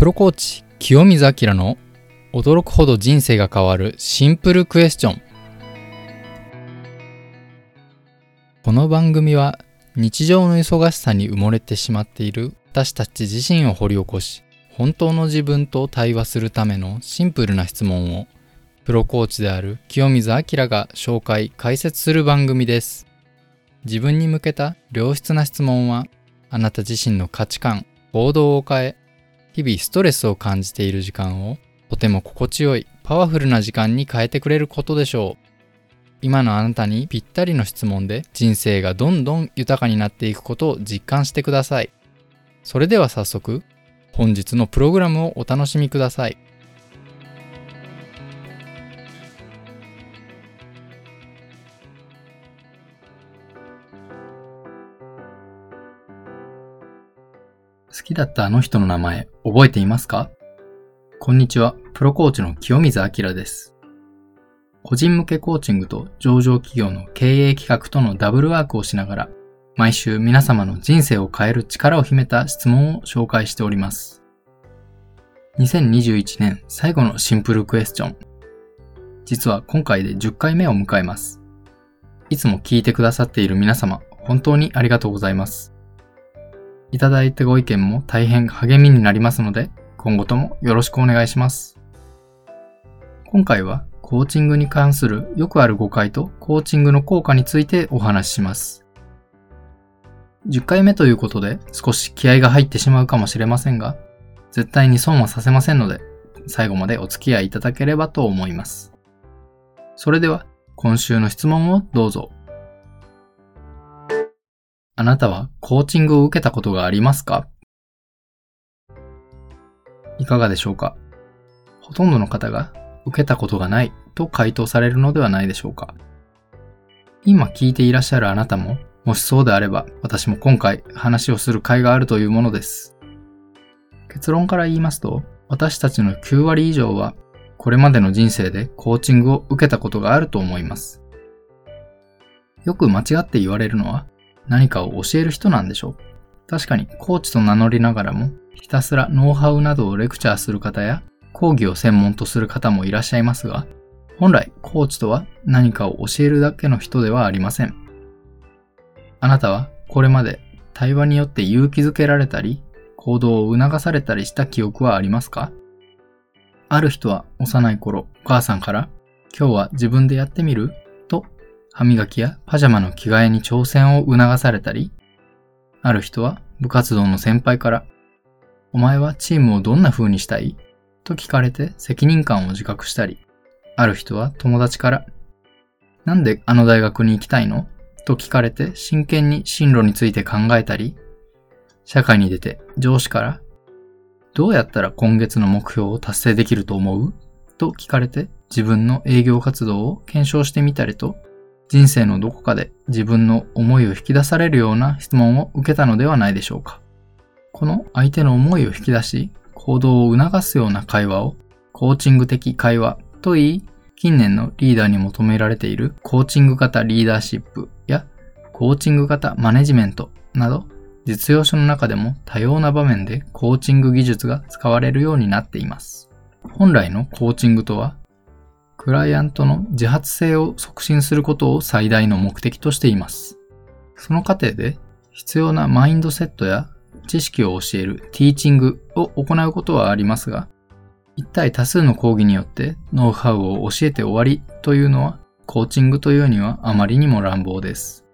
プロコーチ清水明の驚くほど人生が変わるシンプルクエスチョン。この番組は日常の忙しさに埋もれてしまっている私たち自身を掘り起こし本当の自分と対話するためのシンプルな質問をプロコーチである清水明が紹介解説する番組です。自分に向けた良質な質問はあなた自身の価値観行動を変え日々ストレスを感じている時間をとても心地よいパワフルな時間に変えてくれることでしょう。今のあなたにぴったりの質問で人生がどんどん豊かになっていくことを実感してください。それでは早速、本日のプログラムをお楽しみください。好きだったあの人の名前、覚えていますか？こんにちは、プロコーチの清水明です。個人向けコーチングと上場企業の経営企画とのダブルワークをしながら、毎週皆様の人生を変える力を秘めた質問を紹介しております。2021年最後のシンプルクエスチョン。実は今回で10回目を迎えます。いつも聞いてくださっている皆様、本当にありがとうございます。いただいたご意見も大変励みになりますので、今後ともよろしくお願いします。今回はコーチングに関するよくある誤解とコーチングの効果についてお話しします。10回目ということで少し気合が入ってしまうかもしれませんが、絶対に損はさせませんので、最後までお付き合いいただければと思います。それでは、今週の質問をどうぞ。あなたはコーチングを受けたことがありますか？いかがでしょうか？ほとんどの方が受けたことがないと回答されるのではないでしょうか？今聞いていらっしゃるあなたも、もしそうであれば私も今回話をする会があるというものです。結論から言いますと、私たちの9割以上はこれまでの人生でコーチングを受けたことがあると思います。よく間違って言われるのは、何かを教える人なんでしょう。確かにコーチと名乗りながらも、ひたすらノウハウなどをレクチャーする方や、講義を専門とする方もいらっしゃいますが、本来コーチとは何かを教えるだけの人ではありません。あなたはこれまで対話によって勇気づけられたり、行動を促されたりした記憶はありますか？ある人は幼い頃、お母さんから、今日は自分でやってみる？歯磨きやパジャマの着替えに挑戦を促されたり、ある人は部活動の先輩から、お前はチームをどんな風にしたい？と聞かれて責任感を自覚したり、ある人は友達から、なんであの大学に行きたいの？と聞かれて真剣に進路について考えたり、社会に出て上司から、どうやったら今月の目標を達成できると思う？と聞かれて自分の営業活動を検証してみたりと人生のどこかで自分の思いを引き出されるような質問を受けたのではないでしょうか。この相手の思いを引き出し、行動を促すような会話をコーチング的会話と言い、近年のリーダーに求められているコーチング型リーダーシップやコーチング型マネジメントなど実用書の中でも多様な場面でコーチング技術が使われるようになっています。本来のコーチングとはクライアントの自発性を促進することを最大の目的としています。その過程で必要なマインドセットや知識を教えるティーチングを行うことはありますが、一体多数の講義によってノウハウを教えて終わりというのはコーチングというにはあまりにも乱暴です。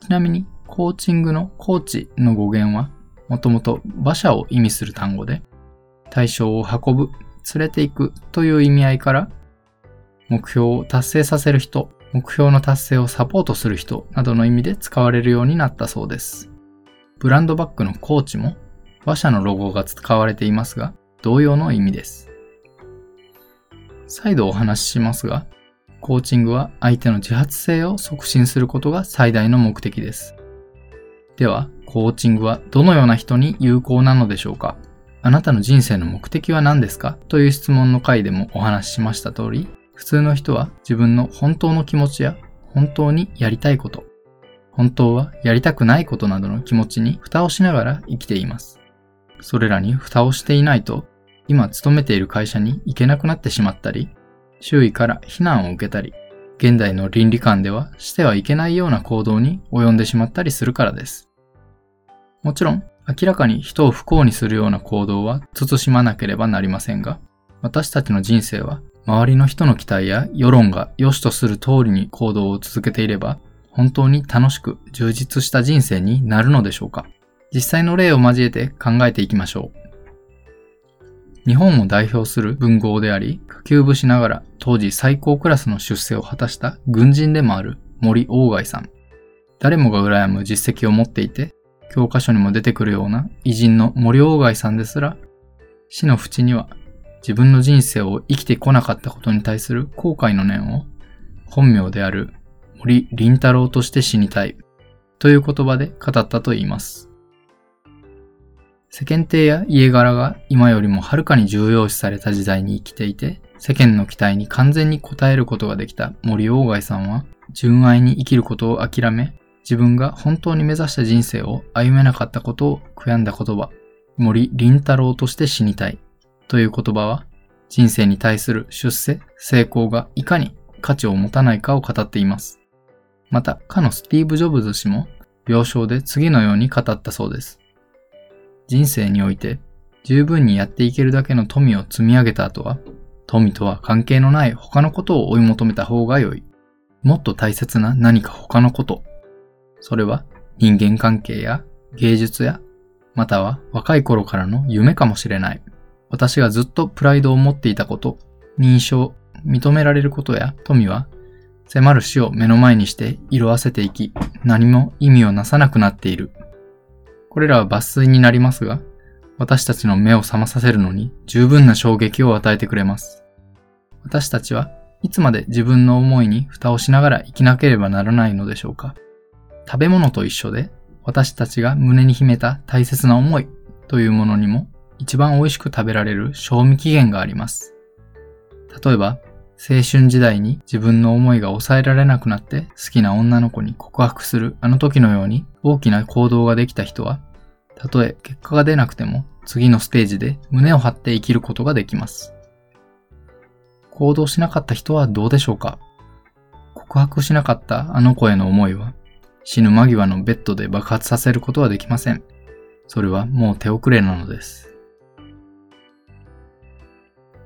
ちなみにコーチングのコーチの語源はもともと馬車を意味する単語で対象を運ぶ、連れて行くという意味合いから目標を達成させる人、目標の達成をサポートする人などの意味で使われるようになったそうです。ブランドバッグのコーチも馬車のロゴが使われていますが、同様の意味です。再度お話ししますが、コーチングは相手の自発性を促進することが最大の目的です。では、コーチングはどのような人に有効なのでしょうか？あなたの人生の目的は何ですか？という質問の回でもお話ししました通り、普通の人は自分の本当の気持ちや本当にやりたいこと、本当はやりたくないことなどの気持ちに蓋をしながら生きています。それらに蓋をしていないと今勤めている会社に行けなくなってしまったり、周囲から非難を受けたり、現代の倫理観ではしてはいけないような行動に及んでしまったりするからです。もちろん、明らかに人を不幸にするような行動は慎まなければなりませんが、私たちの人生は周りの人の期待や世論が良しとする通りに行動を続けていれば、本当に楽しく充実した人生になるのでしょうか実際の例を交えて考えていきましょう。日本を代表する文豪であり、下級武士ながら当時最高クラスの出世を果たした軍人でもある森鴎外さん。誰もが羨む実績を持っていて、教科書にも出てくるような偉人の森鴎外さんですら、死の淵には自分の人生を生きてこなかったことに対する後悔の念を本名である森林太郎として死にたいという言葉で語ったと言います。世間体や家柄が今よりもはるかに重要視された時代に生きていて、世間の期待に完全に応えることができた森鴎外さんは、純愛に生きることを諦め、自分が本当に目指した人生を歩めなかったことを悔やんだ言葉、森林太郎として死にたいという言葉は、人生に対する出世、成功がいかに価値を持たないかを語っています。また、かのスティーブ・ジョブズ氏も、病床で次のように語ったそうです。人生において、十分にやっていけるだけの富を積み上げた後は、富とは関係のない他のことを追い求めた方が良い。もっと大切な何か他のこと。それは人間関係や芸術や、または若い頃からの夢かもしれない。私がずっとプライドを持っていたこと、認証、認められることや富は、迫る死を目の前にして色あせていき、何も意味をなさなくなっている。これらは抜粋になりますが、私たちの目を覚まさせるのに十分な衝撃を与えてくれます。私たちはいつまで自分の思いに蓋をしながら生きなければならないのでしょうか食べ物と一緒で私たちが胸に秘めた大切な思いというものにも一番美味しく食べられる賞味期限があります。例えば、青春時代に自分の思いが抑えられなくなって好きな女の子に告白するあの時のように大きな行動ができた人は、たとえ結果が出なくても次のステージで胸を張って生きることができます。行動しなかった人はどうでしょうか？告白しなかったあの子への思いは死ぬ間際のベッドで爆発させることはできません。それはもう手遅れなのです。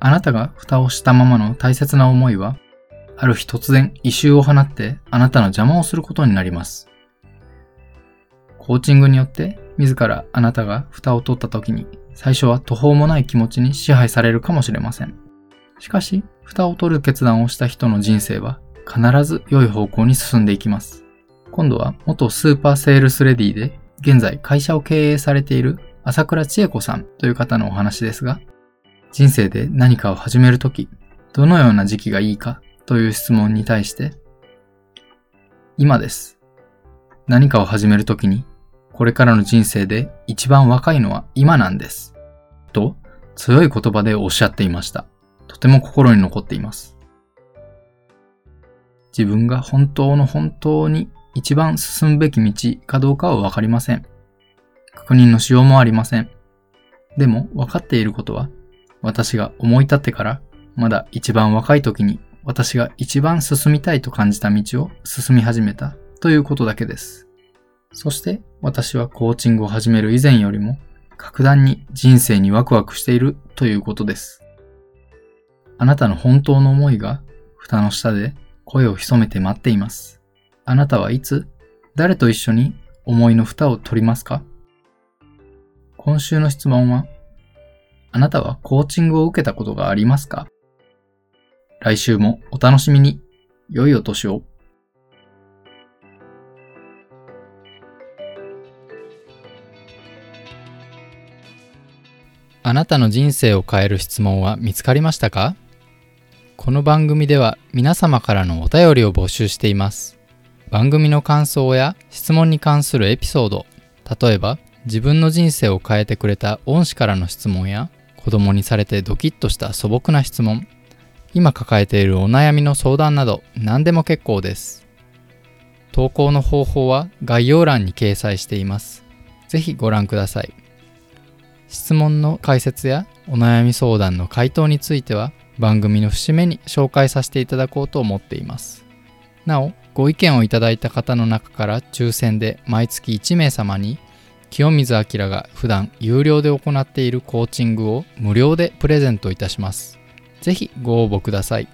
あなたが蓋をしたままの大切な思いは、ある日突然異臭を放ってあなたの邪魔をすることになります。コーチングによって自らあなたが蓋を取った時に最初は途方もない気持ちに支配されるかもしれません。しかし、蓋を取る決断をした人の人生は必ず良い方向に進んでいきます。今度は元スーパーセールスレディで現在会社を経営されている朝倉千恵子さんという方のお話ですが、人生で何かを始めるとき、どのような時期がいいかという質問に対して、今です。何かを始めるときに、これからの人生で一番若いのは今なんです。と、強い言葉でおっしゃっていました。とても心に残っています。自分が本当の本当に一番進むべき道かどうかはわかりません。確認のしようもありません。でも分かっていることは、私が思い立ってからまだ一番若い時に私が一番進みたいと感じた道を進み始めたということだけです。そして私はコーチングを始める以前よりも格段に人生にワクワクしているということです。あなたの本当の思いが蓋の下で声を潜めて待っています。あなたはいつ、誰と一緒に思いの蓋を取りますか？今週の質問は、あなたはコーチングを受けたことがありますか？来週もお楽しみに。良いお年を。あなたの人生を変える質問は見つかりましたか？この番組では皆様からのお便りを募集しています。番組の感想や質問に関するエピソード、例えば自分の人生を変えてくれた恩師からの質問や子供にされてドキッとした素朴な質問、今抱えているお悩みの相談など何でも結構です。投稿の方法は概要欄に掲載しています。ぜひご覧ください。質問の解説やお悩み相談の回答については番組の節目に紹介させていただこうと思っていますなおご意見をいただいた方の中から抽選で毎月1名様に清水明が普段有料で行っているコーチングを無料でプレゼントいたします。ぜひご応募ください。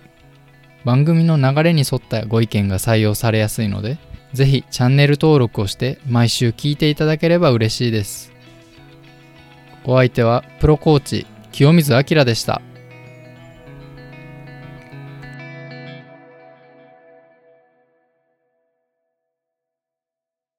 番組の流れに沿ったご意見が採用されやすいのでぜひチャンネル登録をして毎週聞いていただければ嬉しいです。お相手はプロコーチ清水明でした。